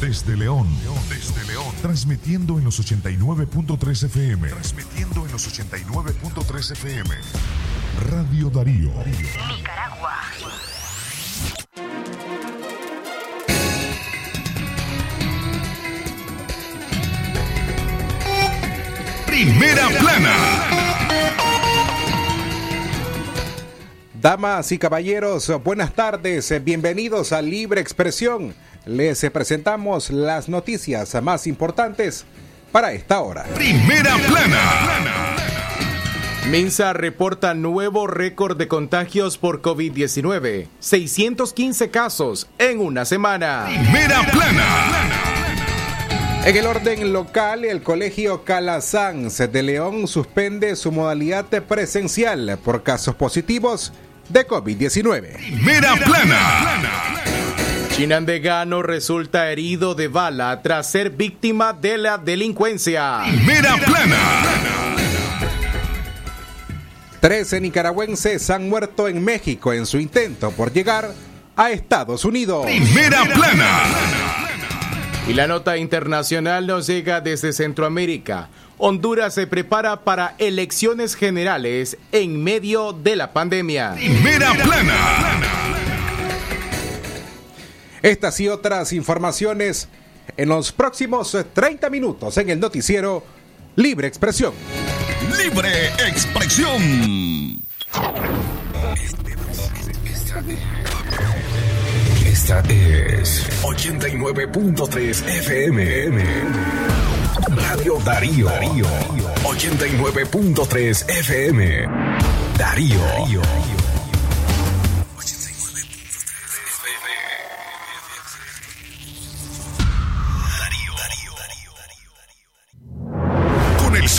Desde León. Desde León. Transmitiendo en los 89.3 FM. Transmitiendo en los 89.3 FM. Radio Darío. Nicaragua. Primera plana. Damas y caballeros, buenas tardes, bienvenidos a Libre Expresión. Les presentamos las noticias más importantes para esta hora. Primera plana. Minsa reporta nuevo récord de contagios por COVID-19. 615 casos en una semana. Primera plana. En el orden local, el Colegio Calasanz de León suspende su modalidad presencial por casos positivos de COVID-19. Primera plana. Chinandegano resulta herido de bala tras ser víctima de la delincuencia. Primera plana. Trece nicaragüenses han muerto en México en su intento por llegar a Estados Unidos. Primera plana. Y la nota internacional nos llega desde Centroamérica. Honduras se prepara para elecciones generales en medio de la pandemia. Primera plana. Estas y otras informaciones en los próximos 30 minutos en el noticiero Libre Expresión. Libre Expresión. Esta es 89.3 FM. Radio Darío. Darío. 89.3 FM. Darío. Darío.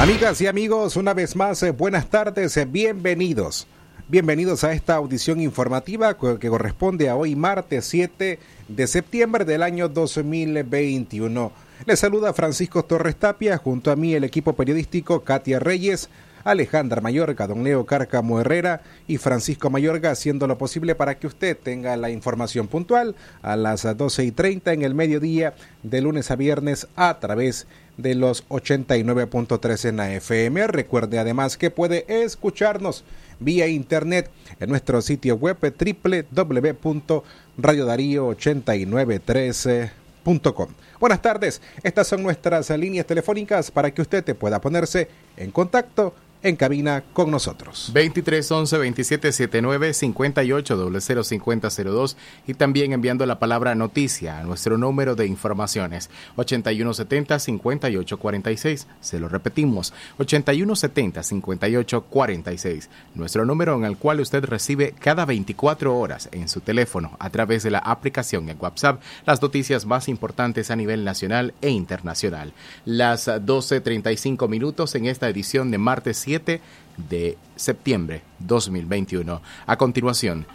Amigas y amigos, una vez más, eh, buenas tardes, eh, bienvenidos. Bienvenidos a esta audición informativa que corresponde a hoy martes 7 de septiembre del año 2021. Les saluda Francisco Torres Tapia, junto a mí el equipo periodístico Katia Reyes, Alejandra Mayorga, don Leo Cárcamo Herrera y Francisco Mayorga, haciendo lo posible para que usted tenga la información puntual a las 12 y 30 en el mediodía, de lunes a viernes, a través de los 89.3 en la FM. Recuerde además que puede escucharnos vía internet en nuestro sitio web www.radiodarío8913.com. Buenas tardes, estas son nuestras líneas telefónicas para que usted pueda ponerse en contacto en cabina con nosotros. 23 11 27 79 58 005002 y también enviando la palabra noticia a nuestro número de informaciones 81 70 58 46. Se lo repetimos 81 70 58 46. Nuestro número en el cual usted recibe cada 24 horas en su teléfono a través de la aplicación en WhatsApp las noticias más importantes a nivel nacional e internacional. Las 12.35 minutos en esta edición de martes 7 de septiembre 2021. A continuación,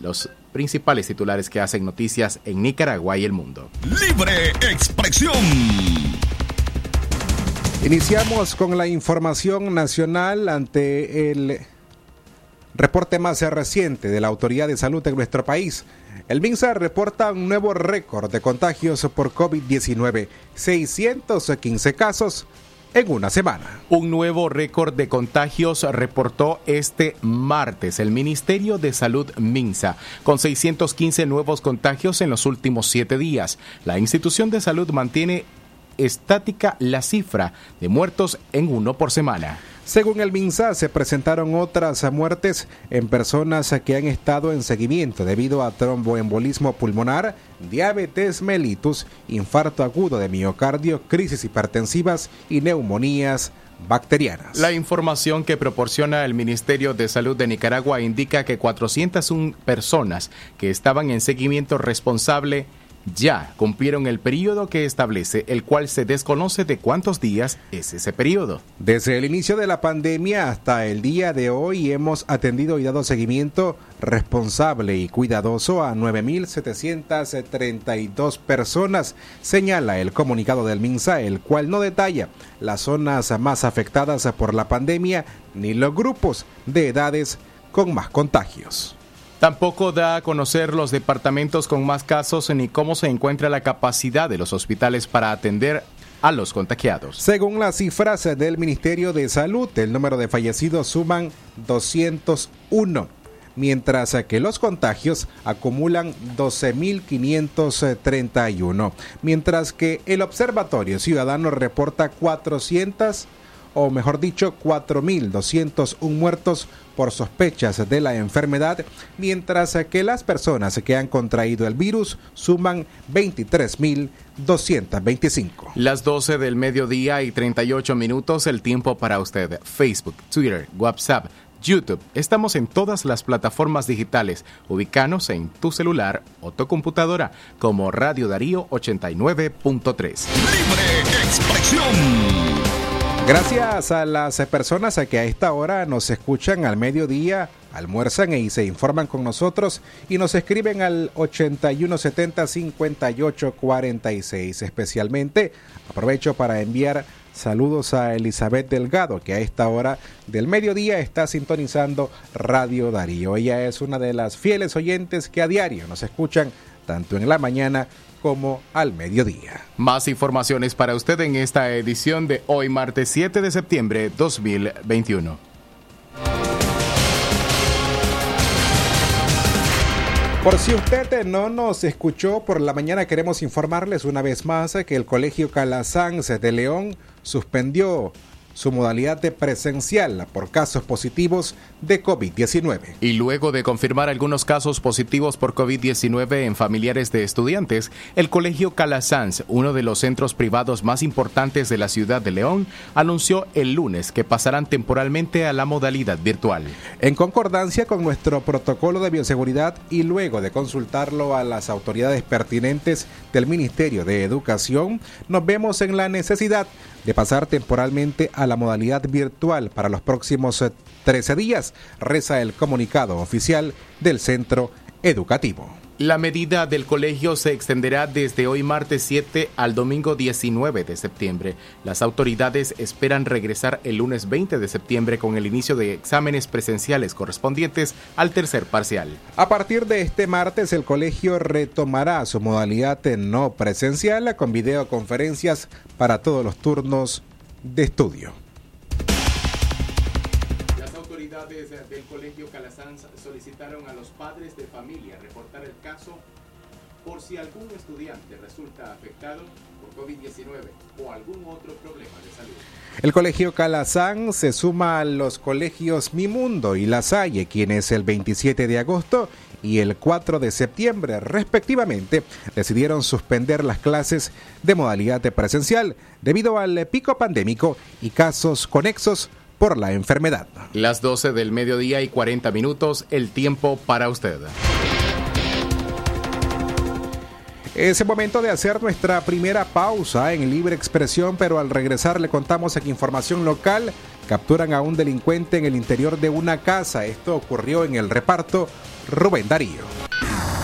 los principales titulares que hacen noticias en Nicaragua y el mundo. Libre expresión. Iniciamos con la información nacional ante el reporte más reciente de la Autoridad de Salud en nuestro país. El MINSA reporta un nuevo récord de contagios por COVID-19, 615 casos en una semana. Un nuevo récord de contagios reportó este martes el Ministerio de Salud Minsa, con 615 nuevos contagios en los últimos siete días. La institución de salud mantiene estática la cifra de muertos en uno por semana. Según el MINSA, se presentaron otras muertes en personas que han estado en seguimiento debido a tromboembolismo pulmonar, diabetes mellitus, infarto agudo de miocardio, crisis hipertensivas y neumonías bacterianas. La información que proporciona el Ministerio de Salud de Nicaragua indica que 401 personas que estaban en seguimiento responsable ya cumplieron el periodo que establece, el cual se desconoce de cuántos días es ese periodo. Desde el inicio de la pandemia hasta el día de hoy hemos atendido y dado seguimiento responsable y cuidadoso a 9.732 personas, señala el comunicado del MINSA, el cual no detalla las zonas más afectadas por la pandemia ni los grupos de edades con más contagios. Tampoco da a conocer los departamentos con más casos ni cómo se encuentra la capacidad de los hospitales para atender a los contagiados. Según las cifras del Ministerio de Salud, el número de fallecidos suman 201, mientras que los contagios acumulan 12.531, mientras que el Observatorio Ciudadano reporta 400 o mejor dicho 4.201 muertos por sospechas de la enfermedad, mientras que las personas que han contraído el virus suman 23.225. Las 12 del mediodía y 38 minutos, el tiempo para usted. Facebook, Twitter, WhatsApp. YouTube. Estamos en todas las plataformas digitales. Ubicanos en tu celular o tu computadora como Radio Darío 89.3. Libre expresión. Gracias a las personas que a esta hora nos escuchan al mediodía, almuerzan y se informan con nosotros y nos escriben al 8170-5846. Especialmente aprovecho para enviar saludos a Elizabeth Delgado, que a esta hora del mediodía está sintonizando Radio Darío. Ella es una de las fieles oyentes que a diario nos escuchan tanto en la mañana como al mediodía. Más informaciones para usted en esta edición de hoy martes 7 de septiembre 2021. Por si usted no nos escuchó por la mañana, queremos informarles una vez más que el Colegio Calasanz de León suspendió su modalidad de presencial por casos positivos de COVID-19. Y luego de confirmar algunos casos positivos por COVID-19 en familiares de estudiantes, el Colegio Calasanz, uno de los centros privados más importantes de la ciudad de León, anunció el lunes que pasarán temporalmente a la modalidad virtual. En concordancia con nuestro protocolo de bioseguridad y luego de consultarlo a las autoridades pertinentes del Ministerio de Educación, nos vemos en la necesidad de pasar temporalmente a la modalidad virtual para los próximos 13 días, reza el comunicado oficial del centro educativo. La medida del colegio se extenderá desde hoy martes 7 al domingo 19 de septiembre. Las autoridades esperan regresar el lunes 20 de septiembre con el inicio de exámenes presenciales correspondientes al tercer parcial. A partir de este martes, el colegio retomará su modalidad no presencial con videoconferencias para todos los turnos de estudio. Del Colegio Calasanz solicitaron a los padres de familia reportar el caso por si algún estudiante resulta afectado por COVID-19 o algún otro problema de salud. El Colegio Calazán se suma a los colegios Mi Mundo y La Salle, quienes el 27 de agosto y el 4 de septiembre, respectivamente, decidieron suspender las clases de modalidad presencial debido al pico pandémico y casos conexos por la enfermedad. Las 12 del mediodía y 40 minutos, el tiempo para usted. Es el momento de hacer nuestra primera pausa en libre expresión, pero al regresar le contamos aquí información local. Capturan a un delincuente en el interior de una casa. Esto ocurrió en el reparto Rubén Darío. Darío.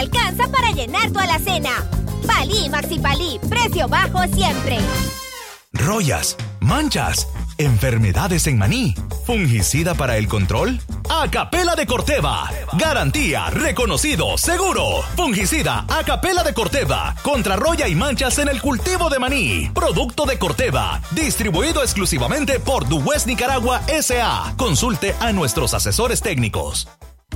Alcanza para llenar tu alacena. Palí Maxi Palí, precio bajo siempre. rollas, manchas, Enfermedades en maní. ¿Fungicida para el control? Acapela de Corteva. Garantía, reconocido, seguro. Fungicida Acapela de Corteva. Contra roya y manchas en el cultivo de maní. Producto de Corteva. Distribuido exclusivamente por Duwest Nicaragua S.A. Consulte a nuestros asesores técnicos.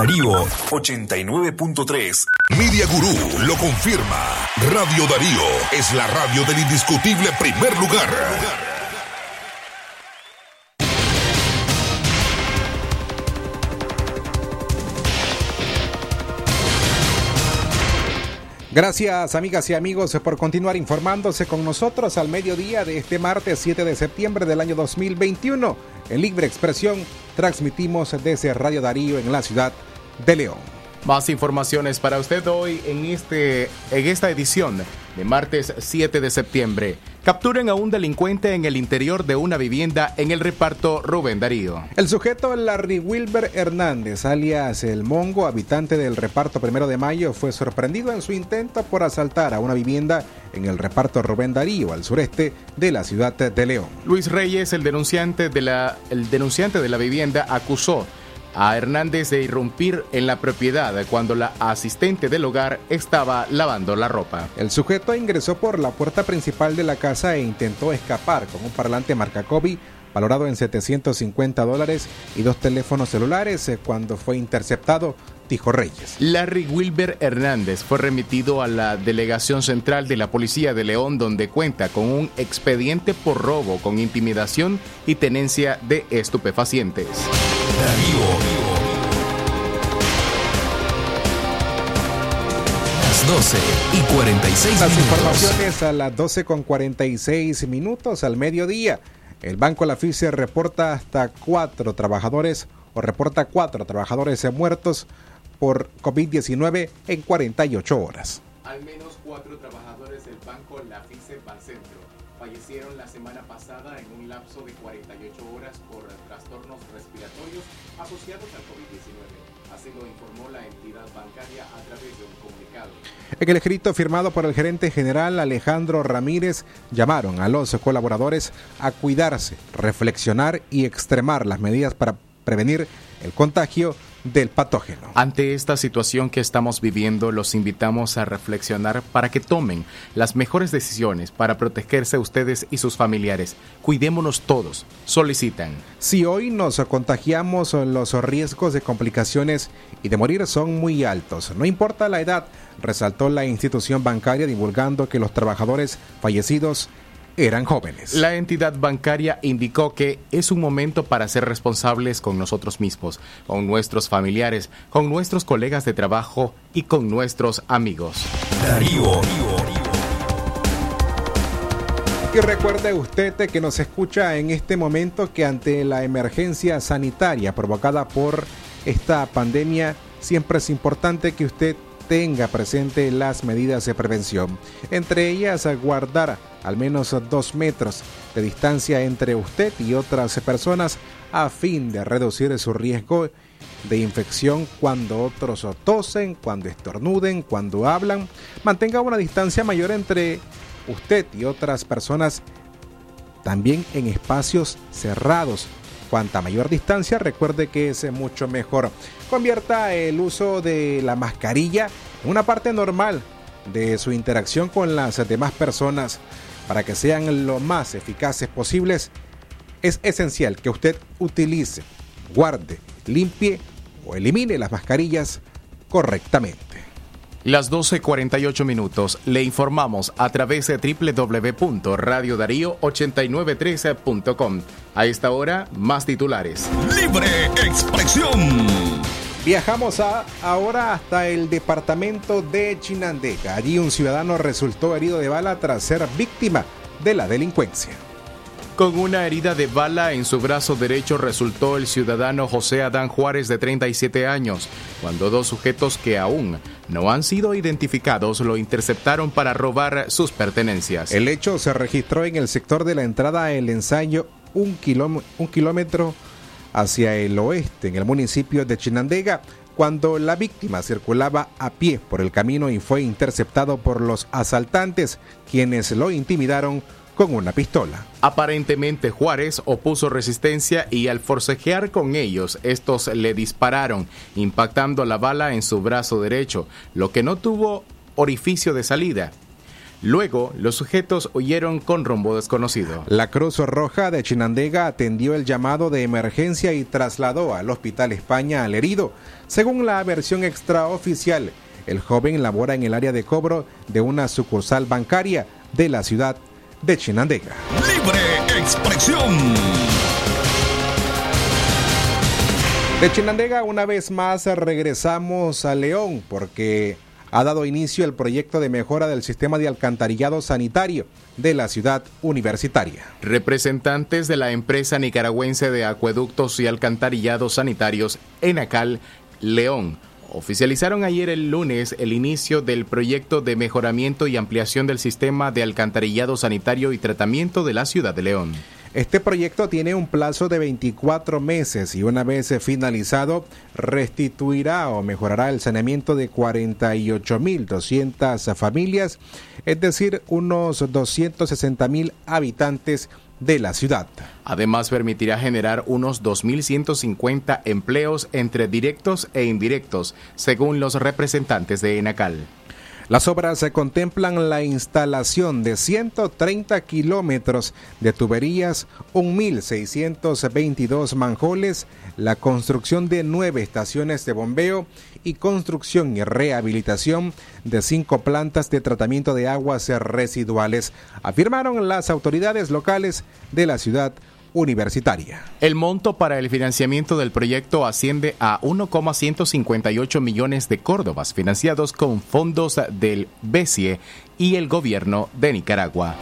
Darío 89.3. Media Gurú lo confirma. Radio Darío es la radio del indiscutible primer lugar. Gracias amigas y amigos por continuar informándose con nosotros al mediodía de este martes 7 de septiembre del año 2021. En Libre Expresión transmitimos desde Radio Darío en la ciudad León. Más informaciones para usted hoy en, este, en esta edición de martes 7 de septiembre. Capturen a un delincuente en el interior de una vivienda en el reparto Rubén Darío. El sujeto Larry Wilber Hernández, alias El Mongo, habitante del reparto Primero de Mayo, fue sorprendido en su intento por asaltar a una vivienda en el reparto Rubén Darío, al sureste de la ciudad de León. Luis Reyes, el denunciante de la, el denunciante de la vivienda, acusó a Hernández de irrumpir en la propiedad cuando la asistente del hogar estaba lavando la ropa. El sujeto ingresó por la puerta principal de la casa e intentó escapar con un parlante marca Kobe valorado en 750 dólares y dos teléfonos celulares eh, cuando fue interceptado, dijo Reyes. Larry Wilber Hernández fue remitido a la Delegación Central de la Policía de León donde cuenta con un expediente por robo con intimidación y tenencia de estupefacientes. Las 12 y 46 Las informaciones a las 12 con 46 minutos al mediodía. El Banco La FICE reporta hasta cuatro trabajadores o reporta cuatro trabajadores muertos por COVID-19 en 48 horas. Al menos cuatro trabajadores del banco Lafice Bancentro fallecieron la semana pasada en un lapso de 48 horas por trastornos respiratorios asociados al COVID-19. Así lo informó la entidad bancaria a través de un comunicado. En el escrito firmado por el gerente general Alejandro Ramírez, llamaron a los colaboradores a cuidarse, reflexionar y extremar las medidas para prevenir el contagio del patógeno. Ante esta situación que estamos viviendo, los invitamos a reflexionar para que tomen las mejores decisiones para protegerse ustedes y sus familiares. Cuidémonos todos, solicitan. Si hoy nos contagiamos, los riesgos de complicaciones y de morir son muy altos. No importa la edad, resaltó la institución bancaria divulgando que los trabajadores fallecidos eran jóvenes. La entidad bancaria indicó que es un momento para ser responsables con nosotros mismos, con nuestros familiares, con nuestros colegas de trabajo y con nuestros amigos. Darío. Y recuerde usted que nos escucha en este momento que ante la emergencia sanitaria provocada por esta pandemia, siempre es importante que usted tenga presente las medidas de prevención. Entre ellas, guardar al menos dos metros de distancia entre usted y otras personas a fin de reducir su riesgo de infección cuando otros tosen, cuando estornuden, cuando hablan. Mantenga una distancia mayor entre usted y otras personas también en espacios cerrados. Cuanta mayor distancia, recuerde que es mucho mejor. Convierta el uso de la mascarilla en una parte normal de su interacción con las demás personas para que sean lo más eficaces posibles. Es esencial que usted utilice, guarde, limpie o elimine las mascarillas correctamente. Las 12.48 minutos le informamos a través de www.radiodarío8913.com. A esta hora, más titulares. Libre expresión. Viajamos a, ahora hasta el departamento de Chinandega. Allí un ciudadano resultó herido de bala tras ser víctima de la delincuencia. Con una herida de bala en su brazo derecho resultó el ciudadano José Adán Juárez de 37 años, cuando dos sujetos que aún no han sido identificados lo interceptaron para robar sus pertenencias. El hecho se registró en el sector de la entrada a El Ensayo, un kilómetro hacia el oeste, en el municipio de Chinandega, cuando la víctima circulaba a pie por el camino y fue interceptado por los asaltantes, quienes lo intimidaron con una pistola. Aparentemente Juárez opuso resistencia y al forcejear con ellos, estos le dispararon, impactando la bala en su brazo derecho, lo que no tuvo orificio de salida. Luego, los sujetos huyeron con rumbo desconocido. La Cruz Roja de Chinandega atendió el llamado de emergencia y trasladó al Hospital España al herido. Según la versión extraoficial, el joven labora en el área de cobro de una sucursal bancaria de la ciudad de Chinandega. Libre expresión. De Chinandega una vez más regresamos a León porque ha dado inicio el proyecto de mejora del sistema de alcantarillado sanitario de la ciudad universitaria. Representantes de la empresa nicaragüense de acueductos y alcantarillados sanitarios Enacal León oficializaron ayer el lunes el inicio del proyecto de mejoramiento y ampliación del sistema de alcantarillado sanitario y tratamiento de la ciudad de León. Este proyecto tiene un plazo de 24 meses y una vez finalizado restituirá o mejorará el saneamiento de 48.200 familias, es decir, unos 260.000 habitantes de la ciudad. Además, permitirá generar unos 2.150 empleos entre directos e indirectos, según los representantes de Enacal. Las obras se contemplan la instalación de 130 kilómetros de tuberías, 1.622 manjoles, la construcción de nueve estaciones de bombeo y construcción y rehabilitación de cinco plantas de tratamiento de aguas residuales, afirmaron las autoridades locales de la ciudad universitaria. El monto para el financiamiento del proyecto asciende a 1,158 millones de córdobas financiados con fondos del BESIE y el gobierno de Nicaragua.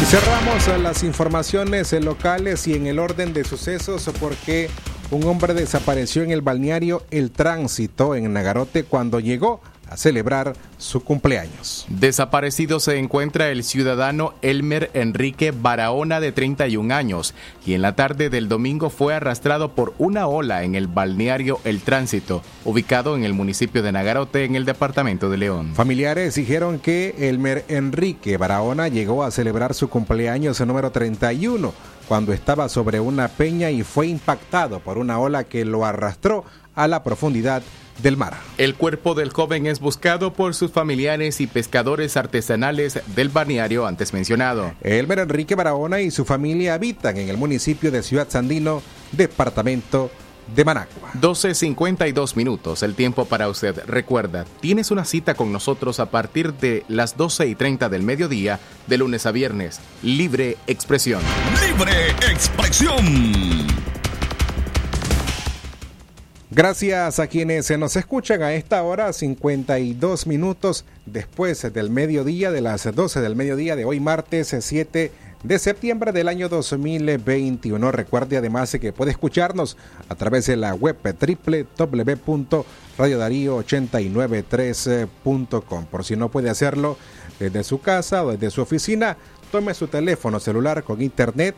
Y cerramos las informaciones locales y en el orden de sucesos porque un hombre desapareció en el balneario El Tránsito en Nagarote cuando llegó a celebrar su cumpleaños. Desaparecido se encuentra el ciudadano Elmer Enrique Barahona de 31 años, y en la tarde del domingo fue arrastrado por una ola en el balneario El Tránsito, ubicado en el municipio de Nagarote, en el departamento de León. Familiares dijeron que Elmer Enrique Barahona llegó a celebrar su cumpleaños número 31 cuando estaba sobre una peña y fue impactado por una ola que lo arrastró a la profundidad del mar. El cuerpo del joven es buscado por sus familiares y pescadores artesanales del balneario antes mencionado. Elmer Enrique Barahona y su familia habitan en el municipio de Ciudad Sandino, departamento de Managua. 12.52 minutos, el tiempo para usted. Recuerda, tienes una cita con nosotros a partir de las 12 y 30 del mediodía, de lunes a viernes. Libre expresión. Libre expresión. Gracias a quienes se nos escuchan a esta hora, 52 minutos después del mediodía, de las 12 del mediodía de hoy, martes 7 de septiembre del año 2021. Recuerde además que puede escucharnos a través de la web www.radiodarío893.com. Por si no puede hacerlo desde su casa o desde su oficina, tome su teléfono celular con internet,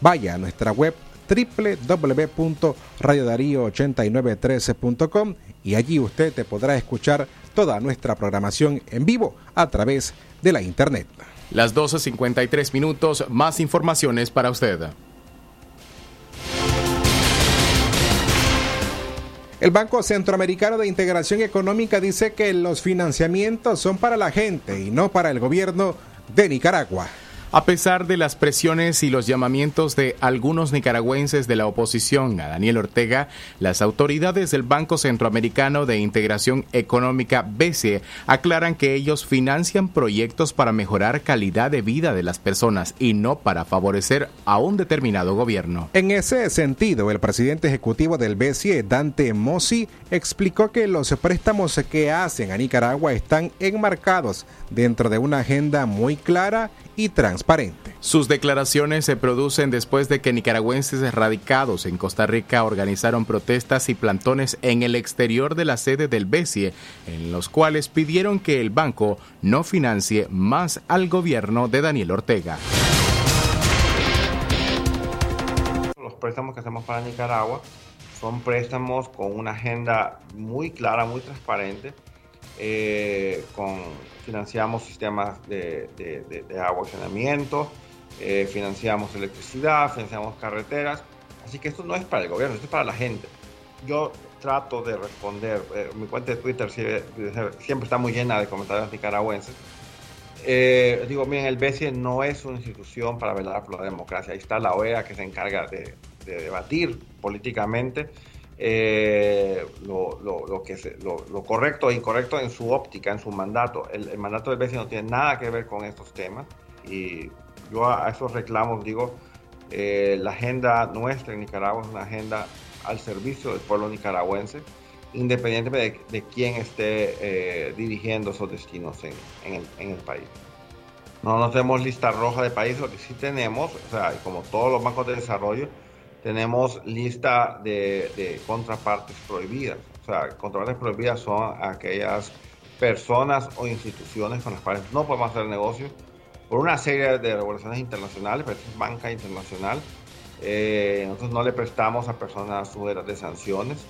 vaya a nuestra web www.radiodarío8913.com y allí usted te podrá escuchar toda nuestra programación en vivo a través de la internet. Las 12.53 minutos, más informaciones para usted. El Banco Centroamericano de Integración Económica dice que los financiamientos son para la gente y no para el gobierno de Nicaragua. A pesar de las presiones y los llamamientos de algunos nicaragüenses de la oposición a Daniel Ortega, las autoridades del Banco Centroamericano de Integración Económica, BCE, aclaran que ellos financian proyectos para mejorar calidad de vida de las personas y no para favorecer a un determinado gobierno. En ese sentido, el presidente ejecutivo del BCE, Dante Mossi, explicó que los préstamos que hacen a Nicaragua están enmarcados dentro de una agenda muy clara y transparente. Sus declaraciones se producen después de que nicaragüenses radicados en Costa Rica organizaron protestas y plantones en el exterior de la sede del BCE, en los cuales pidieron que el banco no financie más al gobierno de Daniel Ortega. Los préstamos que hacemos para Nicaragua son préstamos con una agenda muy clara, muy transparente, eh, con, financiamos sistemas de, de, de, de eh, financiamos electricidad, financiamos carreteras, así que esto no es para el gobierno, esto es para la gente. Yo trato de responder, eh, mi cuenta de Twitter siempre, siempre, está muy llena de comentarios nicaragüenses. Eh, digo, miren, el BCE no es una institución para velar por la democracia, ahí está la OEA que se encarga de, de debatir políticamente eh, lo, lo, lo, que lo, correcto e incorrecto en su óptica, en su mandato. El, el, mandato del BCE no tiene nada que ver con estos temas y yo a, a esos reclamos digo, eh, la agenda nuestra en Nicaragua es una agenda al servicio del pueblo nicaragüense, independientemente de, de quién esté eh, dirigiendo esos destinos en, en, el, en, el, país. No, no tenemos lista roja de países, lo que sí tenemos, o sea, como todos los bancos de desarrollo, tenemos lista de, de, contrapartes prohibidas. O sea, contrapartes prohibidas son aquellas personas o instituciones con las cuales no podemos hacer negocios por una serie de regulaciones internacionales, pero es banca internacional. Eh, nosotros no le prestamos a personas sujetas de sanciones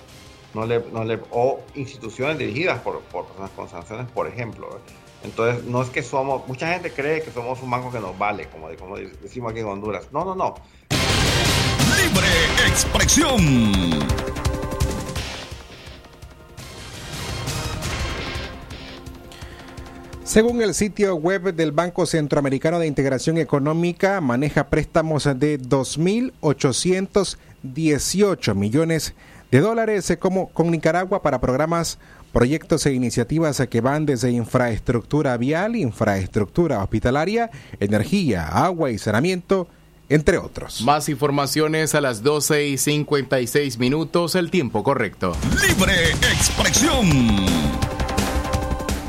no le, no le, o instituciones dirigidas por, por personas con sanciones, por ejemplo. Entonces, no es que somos, mucha gente cree que somos un banco que nos vale, como, como decimos aquí en Honduras. No, no, no Libre expresión. Según el sitio web del Banco Centroamericano de Integración Económica, maneja préstamos de 2.818 millones de dólares como con Nicaragua para programas, proyectos e iniciativas que van desde infraestructura vial, infraestructura hospitalaria, energía, agua y saneamiento, entre otros. Más informaciones a las 12 y 56 minutos, el tiempo correcto. Libre expresión.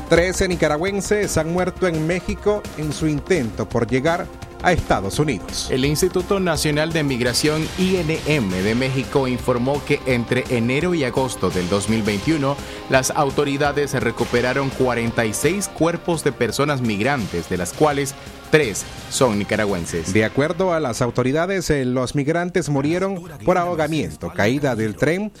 Trece nicaragüenses han muerto en México en su intento por llegar a Estados Unidos. El Instituto Nacional de Migración INM de México informó que entre enero y agosto del 2021 las autoridades recuperaron 46 cuerpos de personas migrantes, de las cuales tres son nicaragüenses. De acuerdo a las autoridades, eh, los migrantes murieron por ahogamiento, caída del tren,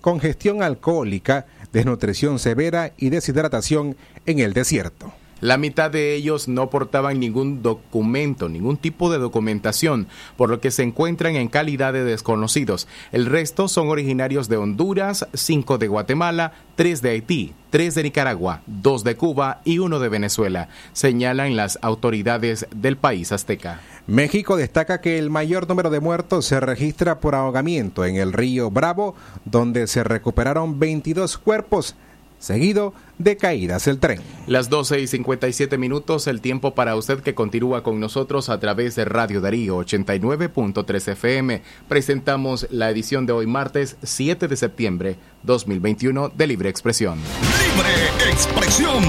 congestión alcohólica, desnutrición severa y deshidratación en el desierto. La mitad de ellos no portaban ningún documento, ningún tipo de documentación, por lo que se encuentran en calidad de desconocidos. El resto son originarios de Honduras, cinco de Guatemala, tres de Haití, tres de Nicaragua, dos de Cuba y uno de Venezuela, señalan las autoridades del país azteca. México destaca que el mayor número de muertos se registra por ahogamiento en el río Bravo, donde se recuperaron 22 cuerpos seguido de caídas el tren. Las 12 y 57 minutos, el tiempo para usted que continúa con nosotros a través de Radio Darío 89.3 FM. Presentamos la edición de hoy martes 7 de septiembre 2021 de Libre Expresión. Libre Expresión.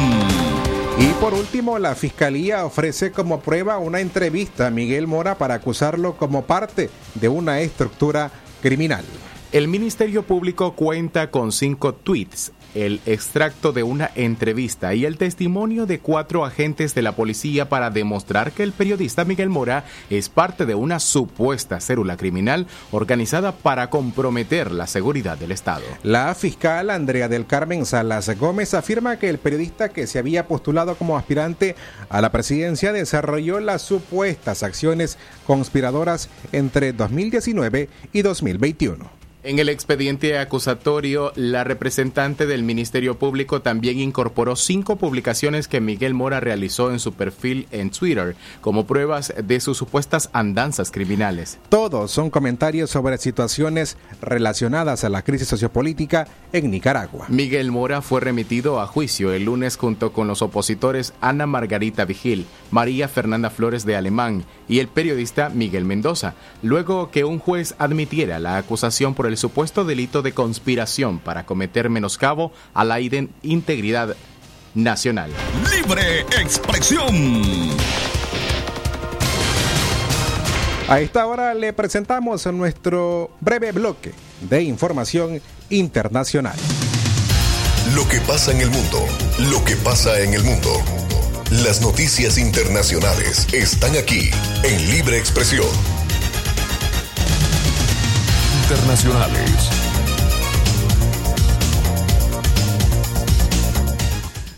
Y por último, la Fiscalía ofrece como prueba una entrevista a Miguel Mora para acusarlo como parte de una estructura criminal. El Ministerio Público cuenta con cinco tweets el extracto de una entrevista y el testimonio de cuatro agentes de la policía para demostrar que el periodista Miguel Mora es parte de una supuesta célula criminal organizada para comprometer la seguridad del Estado. La fiscal Andrea del Carmen Salas Gómez afirma que el periodista que se había postulado como aspirante a la presidencia desarrolló las supuestas acciones conspiradoras entre 2019 y 2021. En el expediente acusatorio, la representante del Ministerio Público también incorporó cinco publicaciones que Miguel Mora realizó en su perfil en Twitter como pruebas de sus supuestas andanzas criminales. Todos son comentarios sobre situaciones relacionadas a la crisis sociopolítica en Nicaragua. Miguel Mora fue remitido a juicio el lunes junto con los opositores Ana Margarita Vigil, María Fernanda Flores de Alemán y el periodista Miguel Mendoza, luego que un juez admitiera la acusación por el supuesto delito de conspiración para cometer menoscabo a la integridad nacional. Libre expresión. A esta hora le presentamos nuestro breve bloque de información internacional. Lo que pasa en el mundo, lo que pasa en el mundo. Las noticias internacionales están aquí en Libre Expresión internacionales.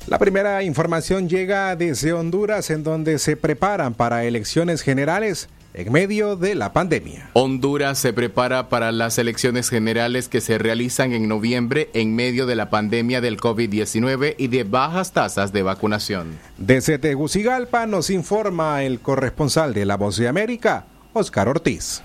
La primera información llega desde Honduras, en donde se preparan para elecciones generales en medio de la pandemia. Honduras se prepara para las elecciones generales que se realizan en noviembre en medio de la pandemia del COVID-19 y de bajas tasas de vacunación. Desde Tegucigalpa nos informa el corresponsal de La Voz de América, Oscar Ortiz.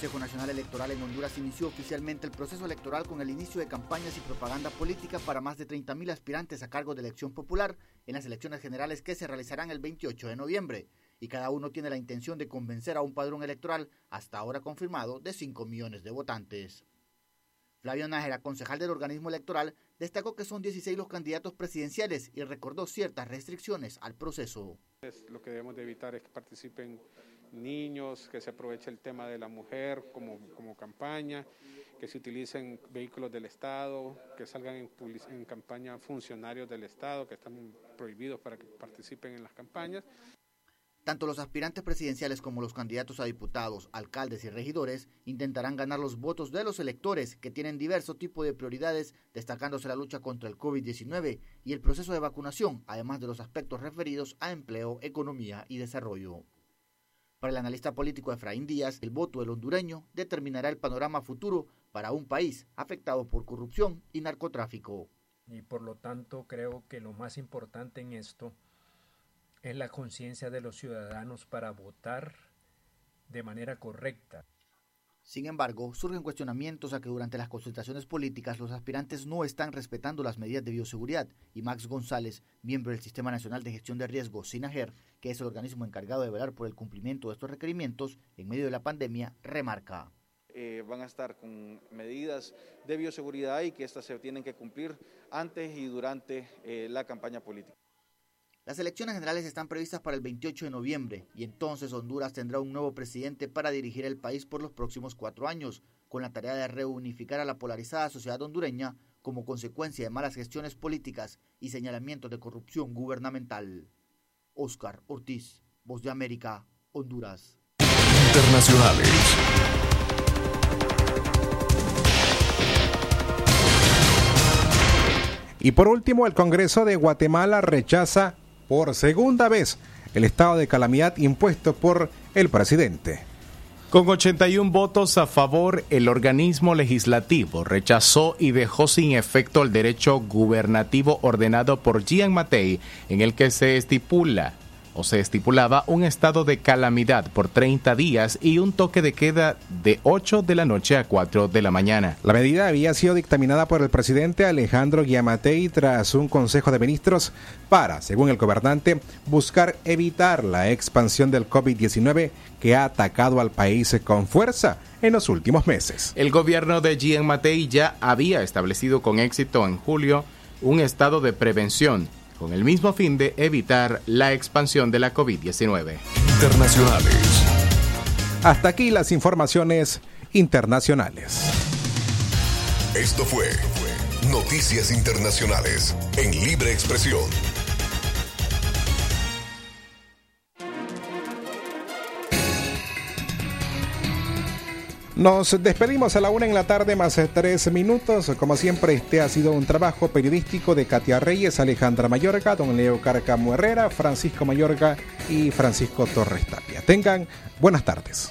Consejo Nacional Electoral en Honduras inició oficialmente el proceso electoral con el inicio de campañas y propaganda política para más de 30.000 aspirantes a cargo de elección popular en las elecciones generales que se realizarán el 28 de noviembre. Y cada uno tiene la intención de convencer a un padrón electoral, hasta ahora confirmado, de 5 millones de votantes. Flavio Nájera, concejal del organismo electoral, destacó que son 16 los candidatos presidenciales y recordó ciertas restricciones al proceso. Lo que debemos de evitar es que participen niños, que se aproveche el tema de la mujer como, como campaña, que se utilicen vehículos del Estado, que salgan en, en campaña funcionarios del Estado, que están prohibidos para que participen en las campañas. Tanto los aspirantes presidenciales como los candidatos a diputados, alcaldes y regidores intentarán ganar los votos de los electores que tienen diversos tipos de prioridades, destacándose la lucha contra el COVID-19 y el proceso de vacunación, además de los aspectos referidos a empleo, economía y desarrollo. Para el analista político Efraín Díaz, el voto del hondureño determinará el panorama futuro para un país afectado por corrupción y narcotráfico. Y por lo tanto creo que lo más importante en esto es la conciencia de los ciudadanos para votar de manera correcta. Sin embargo, surgen cuestionamientos a que durante las consultaciones políticas los aspirantes no están respetando las medidas de bioseguridad y Max González, miembro del Sistema Nacional de Gestión de Riesgos, SINAGER, que es el organismo encargado de velar por el cumplimiento de estos requerimientos en medio de la pandemia, remarca. Eh, van a estar con medidas de bioseguridad y que estas se tienen que cumplir antes y durante eh, la campaña política. Las elecciones generales están previstas para el 28 de noviembre y entonces Honduras tendrá un nuevo presidente para dirigir el país por los próximos cuatro años, con la tarea de reunificar a la polarizada sociedad hondureña como consecuencia de malas gestiones políticas y señalamientos de corrupción gubernamental. Oscar Ortiz, Voz de América, Honduras. Internacionales. Y por último, el Congreso de Guatemala rechaza por segunda vez el estado de calamidad impuesto por el presidente. Con 81 votos a favor, el organismo legislativo rechazó y dejó sin efecto el derecho gubernativo ordenado por Gian Matei, en el que se estipula o se estipulaba un estado de calamidad por 30 días y un toque de queda de 8 de la noche a 4 de la mañana. La medida había sido dictaminada por el presidente Alejandro Guiamatei tras un consejo de ministros para, según el gobernante, buscar evitar la expansión del COVID-19 que ha atacado al país con fuerza en los últimos meses. El gobierno de Gian Matei ya había establecido con éxito en julio un estado de prevención con el mismo fin de evitar la expansión de la COVID-19. Internacionales. Hasta aquí las informaciones internacionales. Esto fue Noticias Internacionales en Libre Expresión. Nos despedimos a la una en la tarde más tres minutos. Como siempre, este ha sido un trabajo periodístico de Katia Reyes, Alejandra Mayorga, don Leo Carcamo Herrera, Francisco Mayorga y Francisco Torres Tapia. Tengan buenas tardes.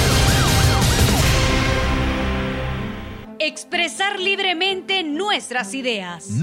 Expresar libremente nuestras ideas.